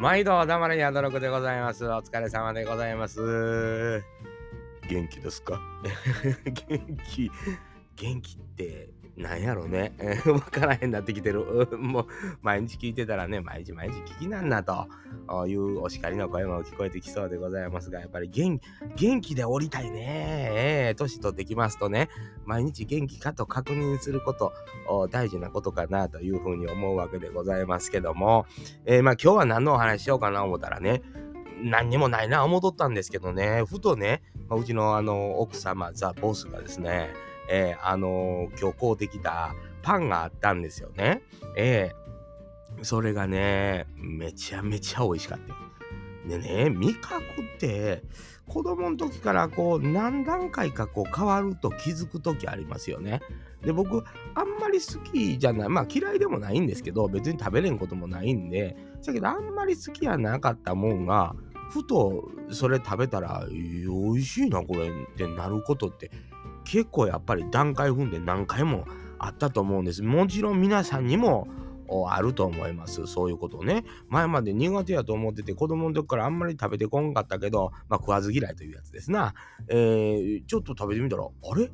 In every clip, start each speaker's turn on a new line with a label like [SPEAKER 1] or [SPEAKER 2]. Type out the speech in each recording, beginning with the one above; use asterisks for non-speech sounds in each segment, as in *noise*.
[SPEAKER 1] 毎度黙れやどろくでございます。お疲れ様でございます。元気ですか？*laughs* 元気、元気ってなんやろね。*laughs* わからへんなってきてる。*laughs* もう毎日聞いてたらね、毎日毎日聞きなんなというお叱りの声も聞こえてきそうでございますが、やっぱり元元気でおりたいね。ええ年取ってきますとね、毎日元気かと確認すること、大事なことかなというふうに思うわけでございますけども、えーまあ今日は何のお話しようかな思ったらね、何にもないな思っとったんですけどね、ふとね、まあうちのあの奥様、ザ・ボスがですね、えーあのー今日買うてきたパンがあったんですよね。えーそれがね、めちゃめちゃ美味しかった。でね、味覚って子供の時からこう何段階かこう変わると気づく時ありますよね。で、僕、あんまり好きじゃない、まあ嫌いでもないんですけど、別に食べれんこともないんで、だけどあんまり好きやなかったもんが、ふとそれ食べたら、美味しいな、これってなることって結構やっぱり段階踏んで何回もあったと思うんです。もちろん皆さんにもあると思います。そういうことね。前まで苦手やと思ってて子供の時からあんまり食べてこんかったけど、まあ食わず嫌いというやつですな。えーちょっと食べてみたら、あれ？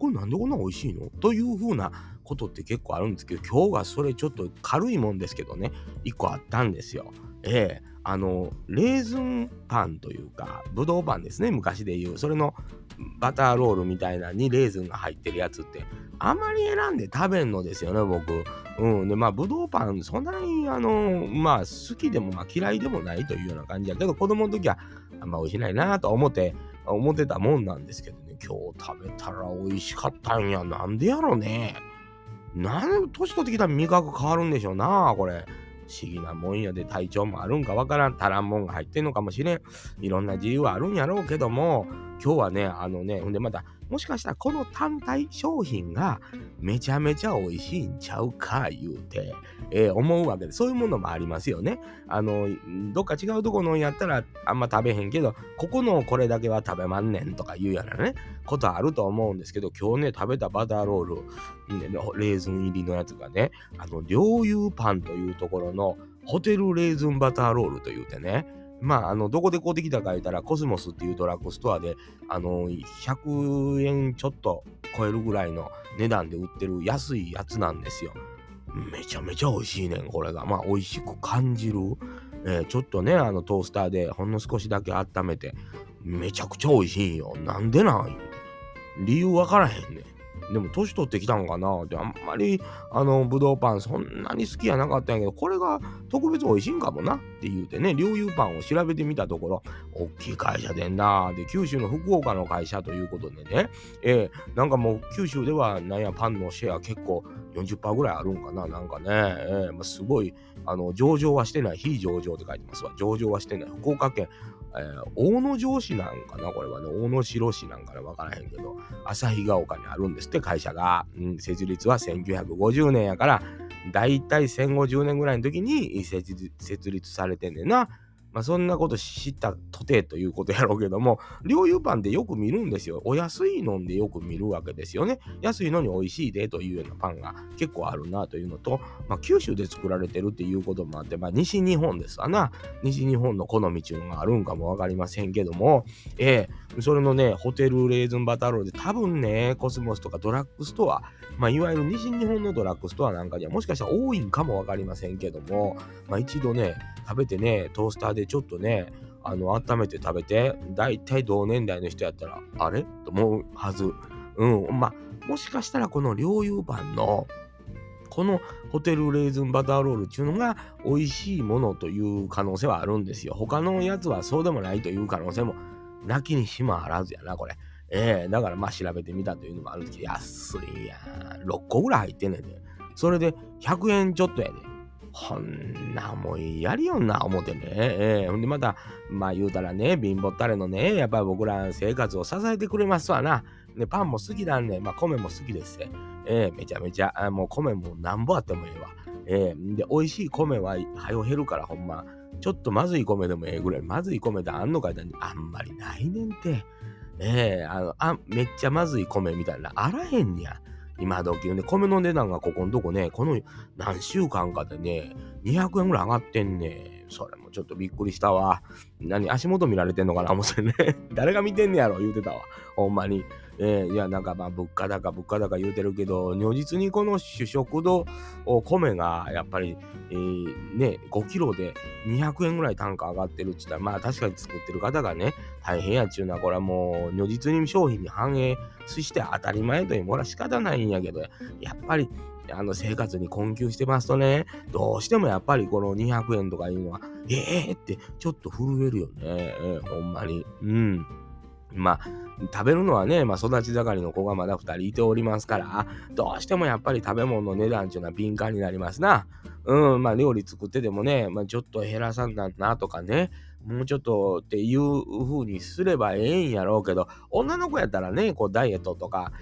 [SPEAKER 1] これなんでこんな美味しいの？というふうなことって結構あるんですけど、今日がそれちょっと軽いもんですけどね、一個あったんですよ。ええあの、レーズンパンというか、ぶどうパンですね、昔で言う。それのバターロールみたいなにレーズンが入ってるやつって、あまり選んで食べんのですよね、僕。うん。で、まあ、ぶどうパン、そんなに、あの、まあ、好きでも、まあ、嫌いでもないというような感じやけど、子供の時は、あんま美味しないなと思って、思ってたもんなんですけどね、今日食べたら美味しかったんや。なんでやろね。なん年取ってきたら味覚変わるんでしょうな、これ。不思議なもんやで体調もあるんかわからん足らんもんが入ってんのかもしれんいろんな自由はあるんやろうけども今日はねあのねほんでまたもしかしたらこの単体商品がめちゃめちゃ美味しいんちゃうか言うて、えー思うわけでそういうものもありますよね。あのどっか違うとこのやったらあんま食べへんけどここのこれだけは食べまんねんとかいうようなねことあると思うんですけど今日ね食べたバターロールねレーズン入りのやつがねあの両友パンというところのホテルレーズンバターロールというてねまあ、あの、どこで買うてきたか言ったら、コスモスっていうドラッグストアで、あの、100円ちょっと超えるぐらいの値段で売ってる安いやつなんですよ。めちゃめちゃ美味しいねん、これが。まあ、美味しく感じる。えーちょっとね、あの、トースターでほんの少しだけ温めて、めちゃくちゃ美味しいんよ。なんでなん言うて理由わからへんねん。でも年取ってきたんかな？ってあんまりあのぶどうパンそんなに好きやなかったんやけどこれが特別美味しいんかもな？って言うてね両友パンを調べてみたところ大きい会社でんな。で九州の福岡の会社ということでねえーなんかもう九州ではなんやパンのシェア結構40%ぐらいあるんかななんかね、えーまあ、すごいあの上場はしてない非上場って書いてますわ。上場はしてない。福岡県えー大野城市なんかなこれはね。大野城市なんかね分からへんけど旭ヶ丘にあるんですって会社が、うん、設立は1950年やからだいたい1050年ぐらいの時に設立設立されてんねんな。まあそんなこと知ったとてということやろうけども、*laughs* 両油パンでよく見るんですよ。お安いのんでよく見るわけですよね。安いのに美味しいでというようなパンが結構あるなというのと、まあ九州で作られてるっていうこともあって、まあ西日本ですわな。西日本の好みっていうのがあるんかもわかりませんけども、ええそれのね、ホテルレーズンバターロールで多分ね、コスモスとかドラッグストア、まあいわゆる西日本のドラッグストアなんかにはもしかしたら多いんかもわかりませんけども、まあ一度ね、食べてね、トースターででちょっとね、あの、温めて食べて、だいたい同年代の人やったら、あれ？と思うはず。うん、まあ、もしかしたらこの両油パンの、このホテルレーズンバターロールっていうのが美味しいものという可能性はあるんですよ。他のやつはそうでもないという可能性もなきにしもあらずやな、これ。ええだからまあ調べてみたというのもあるんですけど、安いやん。6個ぐらい入ってんねんで。それで100円ちょっとやで。ほんなもんやりよんな思ってね。ええほんでまた、まあ言うたらね、貧乏たれのね、やっぱり僕ら生活を支えてくれますわな。で、パンも好きなんで、まあ米も好きです。ええめちゃめちゃ、もう米もなんぼあってもええわ。ええで、美味しい米ははよ減るからほんま。ちょっとまずい米でもええぐらい、まずい米ってあんのかいってあんまりないねんて。ええあのあ、めっちゃまずい米みたいな、あらへんにゃ。今時で、米の値段がここのとこね、この何週間かでね、200円ぐらい上がってんね。それもちょっとびっくりしたわ。何、足元見られてんのかな思ってね。*laughs* 誰が見てんねやろ言うてたわ。ほんまに。えー、いや、なんかまあ、物価高、物価高言うてるけど、如実にこの主食の米が、やっぱり、えー、ね、5キロで200円ぐらい単価上がってるって言ったら、まあ、確かに作ってる方がね、大変やっちゅうのは、これはもう、如実に商品に反映して当たり前という、これは仕方ないんやけど、やっぱり、あの生活に困窮してますとね、どうしてもやっぱりこの200円とかいうのは、ええー、ってちょっと震えるよね、えー、ほんまに。うん。まあ、食べるのはね、まあ、育ち盛りの子がまだ2人いておりますから、どうしてもやっぱり食べ物の値段っていうのは敏感になりますな。うん、まあ、料理作っててもね、まあ、ちょっと減らさんなんなとかね、もうちょっとっていう風にすればええんやろうけど、女の子やったらね、こうダイエットとか、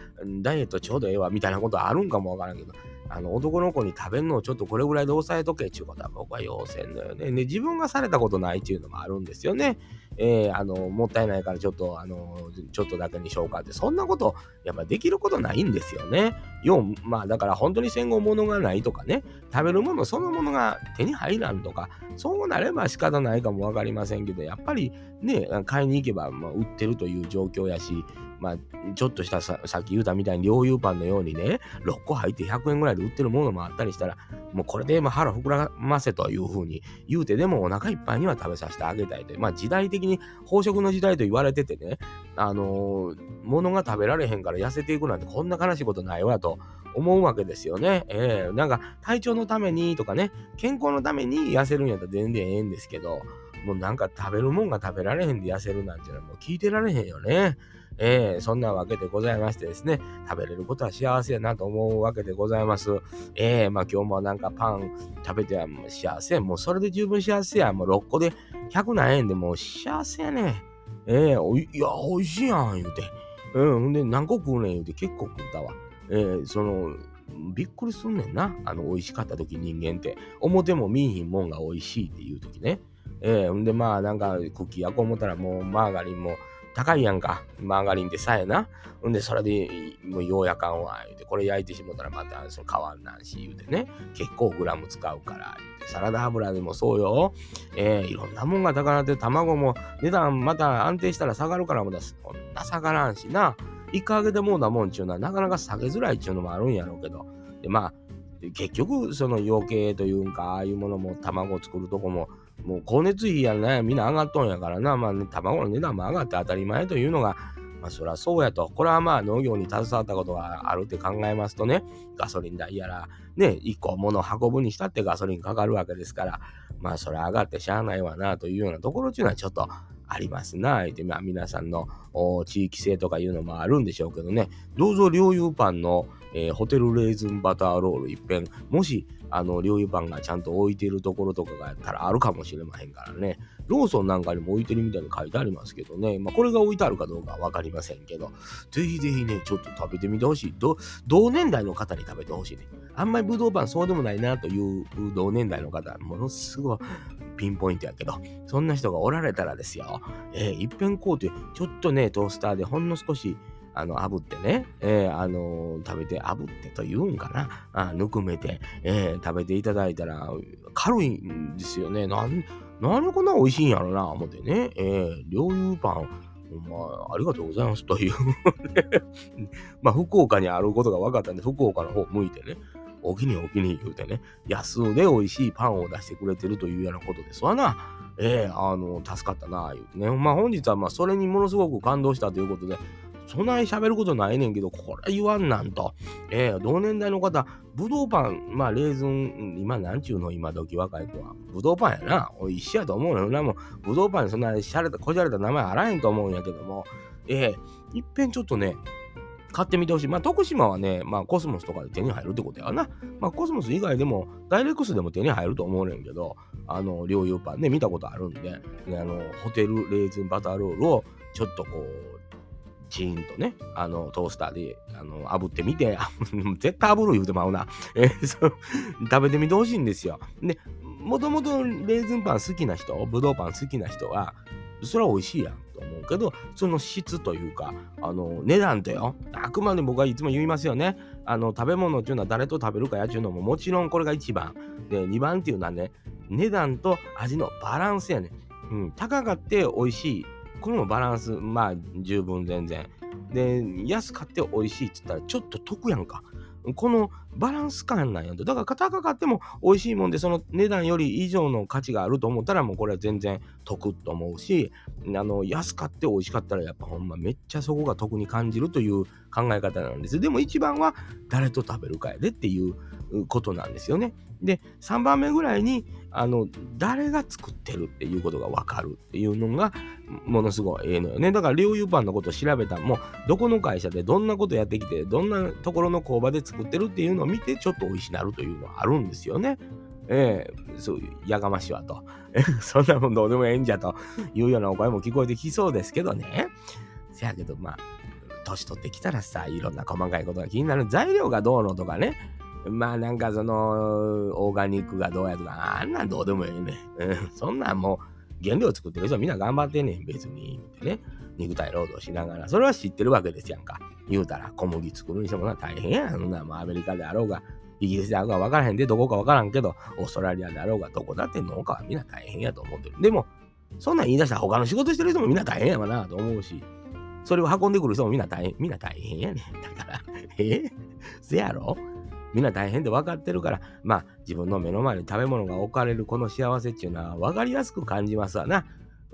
[SPEAKER 1] ダイエットちょうどええわみたいなことあるんかもわからんけど、あの男の子に食べるのをちょっとこれぐらいで抑えとけっていうことは僕は要請のよね。で、自分がされたことないっていうのもあるんですよね。えー、あの、もったいないからちょっと、あの、ちょっとだけにしようかって、そんなこと、やっぱできることないんですよね。要、まあだから本当に戦後物がないとかね、食べるものそのものが手に入らんとか、そうなれば仕方ないかもわかりませんけど、やっぱりね、買いに行けば、まあ、売ってるという状況やし、まあ、ちょっとしたさっき言うたみたいに両油パンのようにね、6個入って100円ぐらいで売ってるものもあったりしたら、もうこれでま腹膨らませというふうに言うてでもお腹いっぱいには食べさせてあげたいという、まあ時代的に飽食の時代と言われててね、あのー、物が食べられへんから痩せていくなんてこんな悲しいことないわと思うわけですよね。ええー、なんか体調のためにとかね、健康のために痩せるんやったら全然ええんですけど、もうなんか食べるもんが食べられへんで痩せるなんていうのはもう聞いてられへんよね。えー、そんなわけでございましてですね、食べれることは幸せやなと思うわけでございます。えー、まあ今日もなんかパン食べては幸せ。もうそれで十分幸せや。もう6個で100何円でもう幸せやね。えー、いや、美味しいやん、言うて。うん、ほんで何個食うねん言うて結構食ったわ。えー、その、びっくりすんねんな。あの、美味しかった時人間って。表も見いひんもんが美味しいっていう時ね。えー、んでまあなんかクッキー焼こう思ったらもうマーガリンも高いやんか。マーガリンでさえな。んで、それで、もうようやかんわ、言うて、これ焼いてしもたらまた、その変わんなんし、言うてね。結構グラム使うから、言うて。サラダ油でもそうよ。えー、いろんなもんが高なって、卵も値段また安定したら下がるからもだし、こんな下がらんしな。1ヶ月でもうなもんちゅうのはなかなか下げづらいちゅうのもあるんやろうけど。で、まあ、結局、その養鶏というんか、ああいうものも卵作るとこも、もう光熱費やね、みんな上がっとんやからな、まあ、ね、卵の値段も上がって当たり前というのが、まあそりゃそうやと。これはまあ農業に携わったことがあるって考えますとね、ガソリン代やら、ね、一個物を運ぶにしたってガソリンかかるわけですから、まあそれ上がってしゃあないわなというようなところっていうのはちょっとありますな。ってまあ皆さんの地域性とかいうのもあるんでしょうけどね、どうぞ両油パンの、えー、ホテルレーズンバターロール一遍、もしあの、領有パンがちゃんと置いてるところとかがやったらあるかもしれまへんからね。ローソンなんかにも置いてるみたいに書いてありますけどね。まあ、これが置いてあるかどうかはわかりませんけど、ぜひぜひね、ちょっと食べてみてほしい。同年代の方に食べてほしいね。あんまりブドウパンそうでもないなという同年代の方、ものすごいピンポイントやけど、そんな人がおられたらですよ。えー、一遍こうて、ちょっとね、トースターでほんの少しあの、炙ってね、えー、あのー、食べて、炙ってと言うんかな、あぬくめて、えー、食べていただいたら、軽いんですよね。なん、なんでこんな美味しいんやろな、思ってね、えー、両油パン、まあ、ありがとうございますという *laughs* まあ、福岡にあることが分かったんで、福岡の方向いてね、お気にお気に言うてね、安で美味しいパンを出してくれてるというようなことですわな。ええー、あの、助かったな、言うてね。まあ、本日はまあ、それにものすごく感動したということで、そない喋ることないねんけど、これ言わんなんと。えー、同年代の方、ぶどうパン、まあ、レーズン、今なんちゅうの、今時若い子は。ぶどうパンやな。おい、一緒やと思うよな。もう、ぶどうパンにそんなしゃれた、こじゃれた名前あらへんと思うんやけども、えー、いっぺんちょっとね、買ってみてほしい。まあ、徳島はね、まあ、コスモスとかで手に入るってことやな。まあ、コスモス以外でも、ダイレックスでも手に入ると思うねんけど、あの、両油パンね、見たことあるんで、ね、あの、ホテルレーズンバターロールを、ちょっとこう、チーンとね、あの、トースターで、あの、炙ってみて、*laughs* 絶対炙る言うてまうな。えー、そう食べてみてほしいんですよ。で、もともとレーズンパン好きな人、ブドウパン好きな人は、それは美味しいやんと思うけど、その質というか、あの、値段とよ、あくまで僕はいつも言いますよね。あの食べ物っていうのは誰と食べるかやっちゅうのももちろんこれが一番。で2番っていうのはね値段と味のバランスやね、うん、高かって美味しい。これもバランス。まあ十分全然。で安かって美味しいっつったらちょっと得やんか。このバランス感なんやと。だから高かっても美味しいもんで、その値段より以上の価値があると思ったら、もうこれは全然得と思うし、あの、安かって美味しかったら、やっぱほんまめっちゃそこが得に感じるという考え方なんです。でも一番は誰と食べるかやでっていうことなんですよね。で、3番目ぐらいに、あの、誰が作ってるっていうことがわかるっていうのが、ものすごいええのよね。だから、両油パンのことを調べたもう、どこの会社でどんなことやってきて、どんなところの工場で作ってるっていうのを見て、ちょっと美味しなるというのはあるんですよね。ええー、そういうやがましはと。*laughs* そんなもんどうでもええんじゃというようなお声も聞こえてきそうですけどね。せやけど、まあ、年取ってきたらさ、いろんな細かいことが気になる。材料がどうのとかね。まあなんかその、オーガニックがどうやとか、あんなんどうでもいいね。うん、そんなんもう、原料作ってる人はみんな頑張ってんねん、別に。ってね。肉体労働しながら。それは知ってるわけですやんか。言うたら、小麦作るにしてもな大変やん。そんなもうアメリカであろうが、イギリスであろうが分からへんで、どこか分からんけど、オーストラリアであろうが、どこだって農家はみんな大変やと思ってる。でも、そんなん言い出したら他の仕事してる人もみんな大変やわなと思うし、それを運んでくる人もみんな大変、みんな大変やねん。だから、*laughs* えせやろ？みんな大変で分かってるから、まあ自分の目の前に食べ物が置かれるこの幸せっていうのは分かりやすく感じますわな。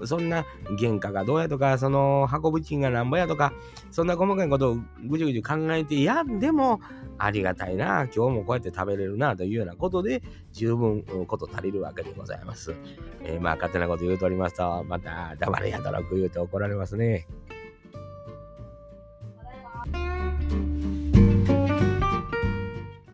[SPEAKER 1] そんな原価がどうやとか、その運ぶ金がなんぼやとか、そんな細かいことをぐじゅぐじゅ考えてやんでもありがたいな、今日もこうやって食べれるなというようなことで十分こと足りるわけでございます。えー、まあ勝手なこと言うとおりますと、また黙れやとろく言うて怒られますね。